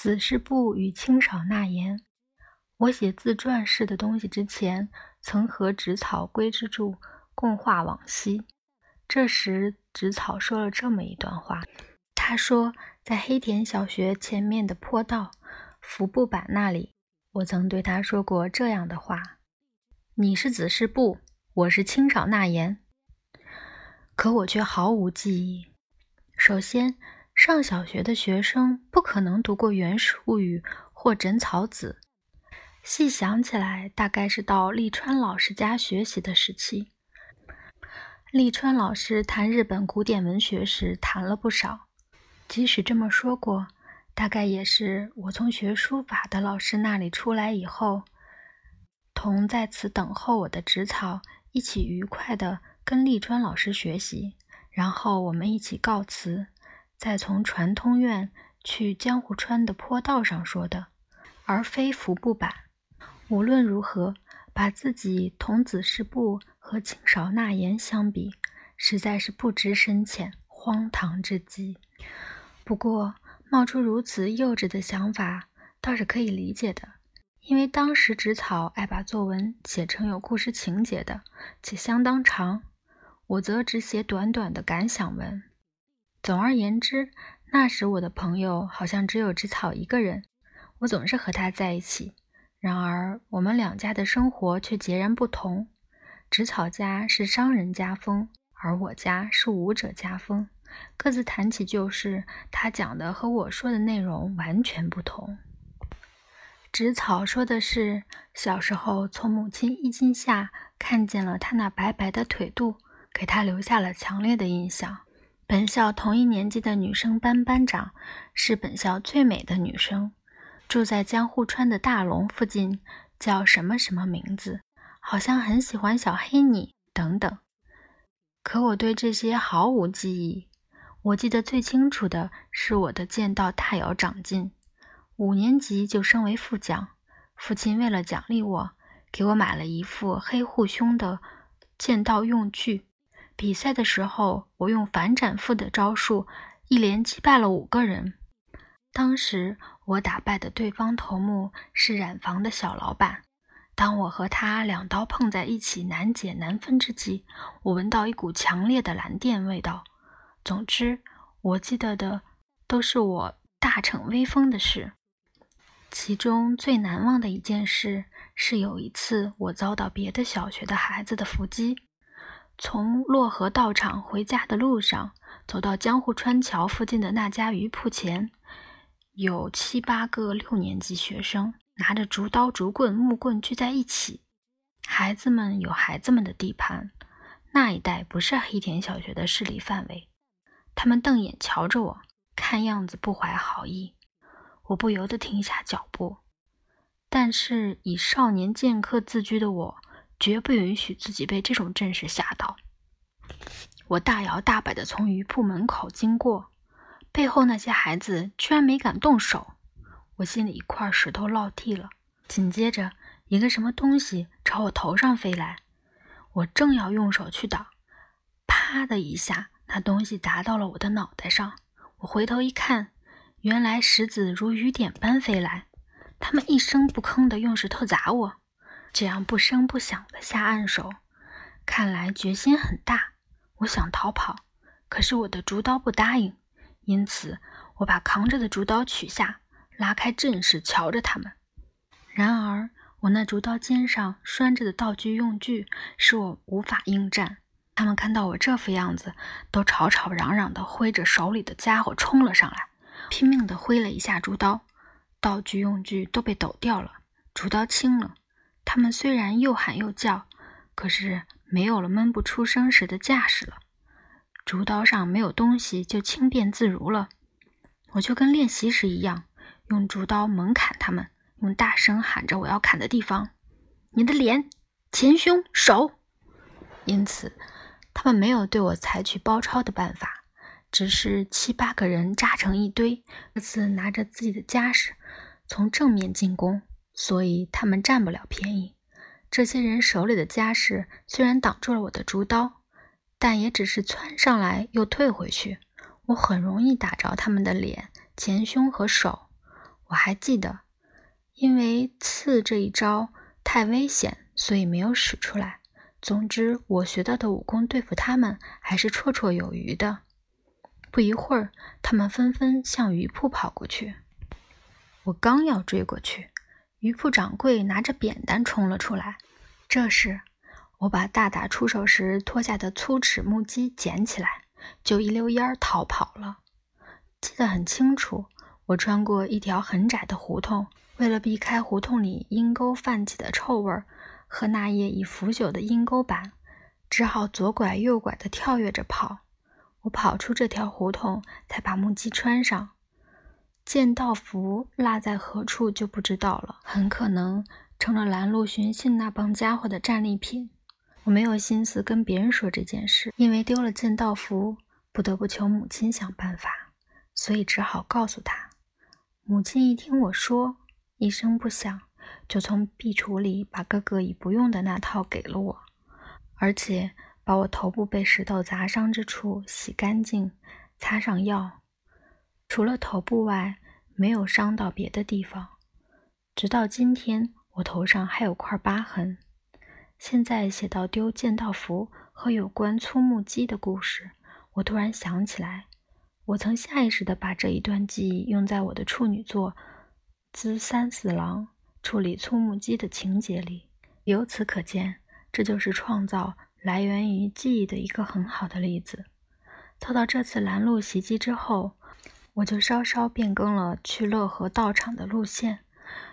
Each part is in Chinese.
子是部与清少纳言。我写自传式的东西之前，曾和植草归之助共话往昔。这时，植草说了这么一段话：他说，在黑田小学前面的坡道服部板那里，我曾对他说过这样的话：“你是子是部，我是清少纳言。”可我却毫无记忆。首先，上小学的学生不可能读过《源氏物语》或《枕草子》。细想起来，大概是到立川老师家学习的时期。立川老师谈日本古典文学时谈了不少。即使这么说过，大概也是我从学书法的老师那里出来以后，同在此等候我的植草一起愉快地跟立川老师学习。然后我们一起告辞，再从传通院去江户川的坡道上说的，而非服部版。无论如何，把自己同子氏部和清少纳言相比，实在是不知深浅，荒唐至极。不过，冒出如此幼稚的想法，倒是可以理解的，因为当时植草爱把作文写成有故事情节的，且相当长。我则只写短短的感想文。总而言之，那时我的朋友好像只有植草一个人，我总是和他在一起。然而，我们两家的生活却截然不同。植草家是商人家风，而我家是武者家风。各自谈起旧事，他讲的和我说的内容完全不同。植草说的是小时候从母亲衣襟下看见了他那白白的腿肚。给他留下了强烈的印象。本校同一年级的女生班班长是本校最美的女生，住在江户川的大龙附近，叫什么什么名字？好像很喜欢小黑你等等。可我对这些毫无记忆。我记得最清楚的是我的剑道大有长进，五年级就升为副将。父亲为了奖励我，给我买了一副黑护胸的剑道用具。比赛的时候，我用反斩腹的招数，一连击败了五个人。当时我打败的对方头目是染房的小老板。当我和他两刀碰在一起，难解难分之际，我闻到一股强烈的蓝靛味道。总之，我记得的都是我大逞威风的事。其中最难忘的一件事，是有一次我遭到别的小学的孩子的伏击。从洛河道场回家的路上，走到江户川桥附近的那家鱼铺前，有七八个六年级学生拿着竹刀、竹棍、木棍聚在一起。孩子们有孩子们的地盘，那一带不是黑田小学的势力范围。他们瞪眼瞧着我，看样子不怀好意。我不由得停下脚步，但是以少年剑客自居的我。绝不允许自己被这种阵势吓到。我大摇大摆地从鱼铺门口经过，背后那些孩子居然没敢动手。我心里一块石头落地了。紧接着，一个什么东西朝我头上飞来，我正要用手去挡，啪的一下，那东西砸到了我的脑袋上。我回头一看，原来石子如雨点般飞来，他们一声不吭地用石头砸我。这样不声不响的下暗手，看来决心很大。我想逃跑，可是我的竹刀不答应，因此我把扛着的竹刀取下，拉开阵势，瞧着他们。然而我那竹刀尖上拴着的道具用具，使我无法应战。他们看到我这副样子，都吵吵嚷嚷地挥着手里的家伙冲了上来，拼命地挥了一下竹刀，道具用具都被抖掉了，竹刀轻了。他们虽然又喊又叫，可是没有了闷不出声时的架势了。竹刀上没有东西，就轻便自如了。我就跟练习时一样，用竹刀猛砍他们，用大声喊着我要砍的地方：“你的脸、前胸、手。”因此，他们没有对我采取包抄的办法，只是七八个人扎成一堆，各自拿着自己的家什，从正面进攻。所以他们占不了便宜。这些人手里的家什虽然挡住了我的竹刀，但也只是窜上来又退回去。我很容易打着他们的脸、前胸和手。我还记得，因为刺这一招太危险，所以没有使出来。总之，我学到的武功对付他们还是绰绰有余的。不一会儿，他们纷纷向鱼铺跑过去。我刚要追过去，鱼铺掌柜拿着扁担冲了出来。这时，我把大打出手时脱下的粗齿木屐捡起来，就一溜烟儿逃跑了。记得很清楚，我穿过一条很窄的胡同，为了避开胡同里阴沟泛起的臭味儿和那页已腐朽的阴沟板，只好左拐右拐地跳跃着跑。我跑出这条胡同，才把木屐穿上。剑道符落在何处就不知道了，很可能成了拦路寻衅那帮家伙的战利品。我没有心思跟别人说这件事，因为丢了剑道符，不得不求母亲想办法，所以只好告诉他。母亲一听我说，一声不响，就从壁橱里把哥哥已不用的那套给了我，而且把我头部被石头砸伤之处洗干净，擦上药。除了头部外，没有伤到别的地方。直到今天，我头上还有块疤痕。现在写到丢剑道符和有关粗木屐的故事，我突然想起来，我曾下意识地把这一段记忆用在我的处女作《资三四郎》处理粗木屐的情节里。由此可见，这就是创造来源于记忆的一个很好的例子。遭到这次拦路袭击之后。我就稍稍变更了去乐和道场的路线，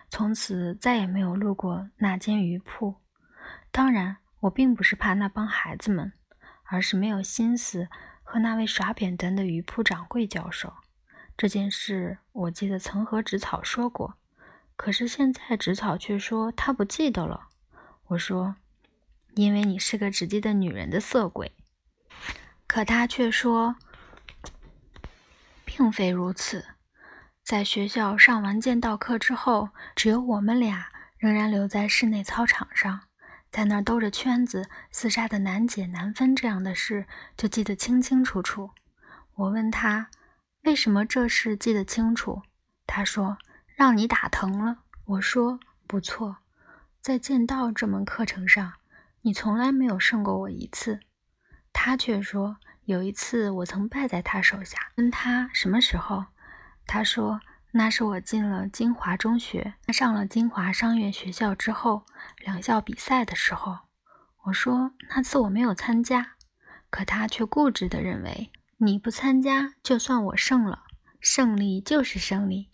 从此再也没有路过那间鱼铺。当然，我并不是怕那帮孩子们，而是没有心思和那位耍扁担的鱼铺掌柜交手。这件事我记得曾和植草说过，可是现在植草却说他不记得了。我说：“因为你是个只记得女人的色鬼。”可他却说。并非如此，在学校上完剑道课之后，只有我们俩仍然留在室内操场上，在那儿兜着圈子厮杀的难解难分，这样的事就记得清清楚楚。我问他为什么这事记得清楚，他说让你打疼了。我说不错，在剑道这门课程上，你从来没有胜过我一次。他却说。有一次，我曾败在他手下。问他什么时候，他说那是我进了金华中学，上了金华商业学校之后，两校比赛的时候。我说那次我没有参加，可他却固执地认为你不参加就算我胜了，胜利就是胜利。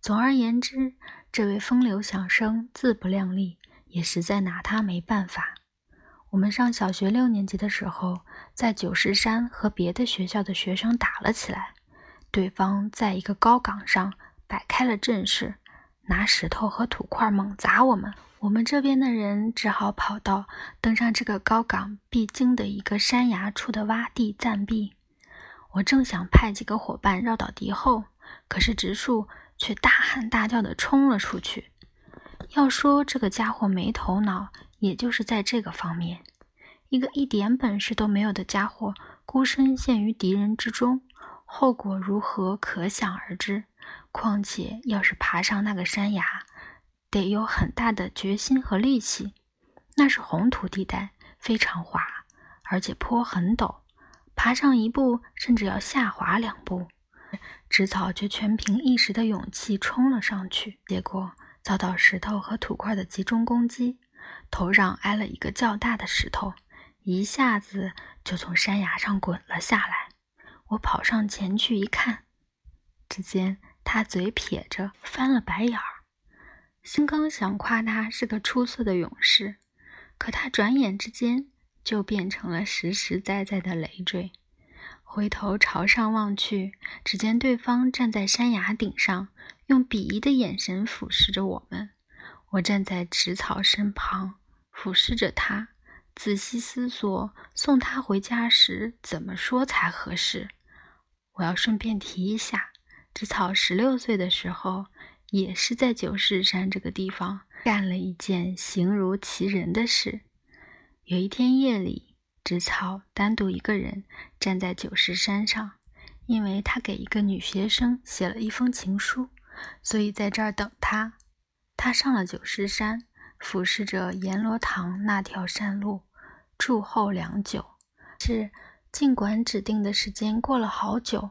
总而言之，这位风流小生自不量力，也实在拿他没办法。我们上小学六年级的时候，在九石山和别的学校的学生打了起来。对方在一个高岗上摆开了阵势，拿石头和土块猛砸我们。我们这边的人只好跑到登上这个高岗必经的一个山崖处的洼地暂避。我正想派几个伙伴绕到敌后，可是植树却大喊大叫地冲了出去。要说这个家伙没头脑。也就是在这个方面，一个一点本事都没有的家伙，孤身陷于敌人之中，后果如何可想而知。况且，要是爬上那个山崖，得有很大的决心和力气。那是红土地带，非常滑，而且坡很陡，爬上一步，甚至要下滑两步。植草却全凭一时的勇气冲了上去，结果遭到石头和土块的集中攻击。头上挨了一个较大的石头，一下子就从山崖上滚了下来。我跑上前去一看，只见他嘴撇着，翻了白眼儿。心刚想夸他是个出色的勇士，可他转眼之间就变成了实实在在的累赘。回头朝上望去，只见对方站在山崖顶上，用鄙夷的眼神俯视着我们。我站在植草身旁，俯视着他，仔细思索送他回家时怎么说才合适。我要顺便提一下，植草十六岁的时候，也是在九世山这个地方干了一件形如其人的事。有一天夜里，植草单独一个人站在九世山上，因为他给一个女学生写了一封情书，所以在这儿等他。他上了九狮山，俯视着阎罗堂那条山路，住候良久。是，尽管指定的时间过了好久，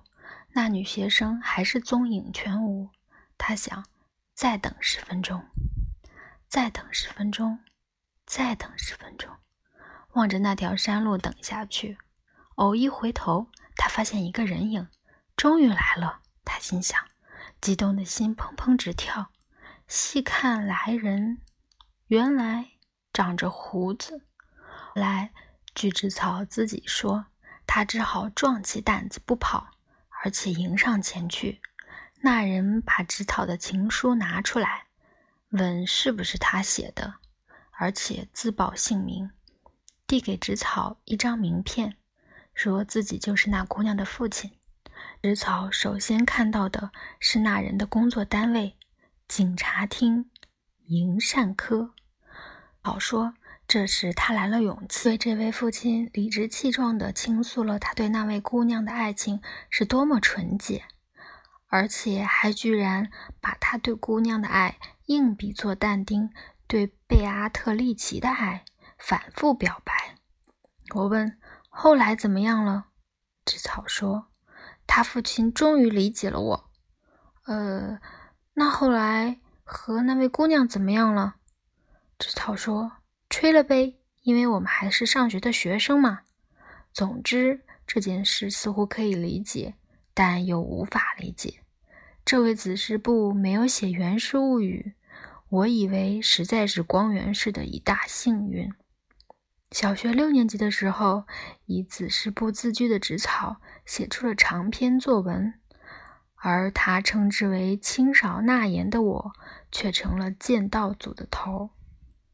那女学生还是踪影全无。他想，再等十分钟，再等十分钟，再等十分钟，望着那条山路等下去。偶一回头，他发现一个人影，终于来了。他心想，激动的心砰砰直跳。细看来人，原来长着胡子。来，巨植草自己说，他只好壮起胆子不跑，而且迎上前去。那人把植草的情书拿出来，问是不是他写的，而且自报姓名，递给植草一张名片，说自己就是那姑娘的父亲。植草首先看到的是那人的工作单位。警察厅，营善科。好说，这时他来了勇气，对这位父亲理直气壮地倾诉了他对那位姑娘的爱情是多么纯洁，而且还居然把他对姑娘的爱硬比作但丁对贝阿特丽奇的爱，反复表白。我问：“后来怎么样了？”植草说：“他父亲终于理解了我。”呃。那后来和那位姑娘怎么样了？植草说：“吹了呗，因为我们还是上学的学生嘛。”总之，这件事似乎可以理解，但又无法理解。这位子师部没有写《源氏物语》，我以为实在是光源氏的一大幸运。小学六年级的时候，以子师部自居的植草写出了长篇作文。而他称之为“清少纳言”的我，却成了剑道组的头。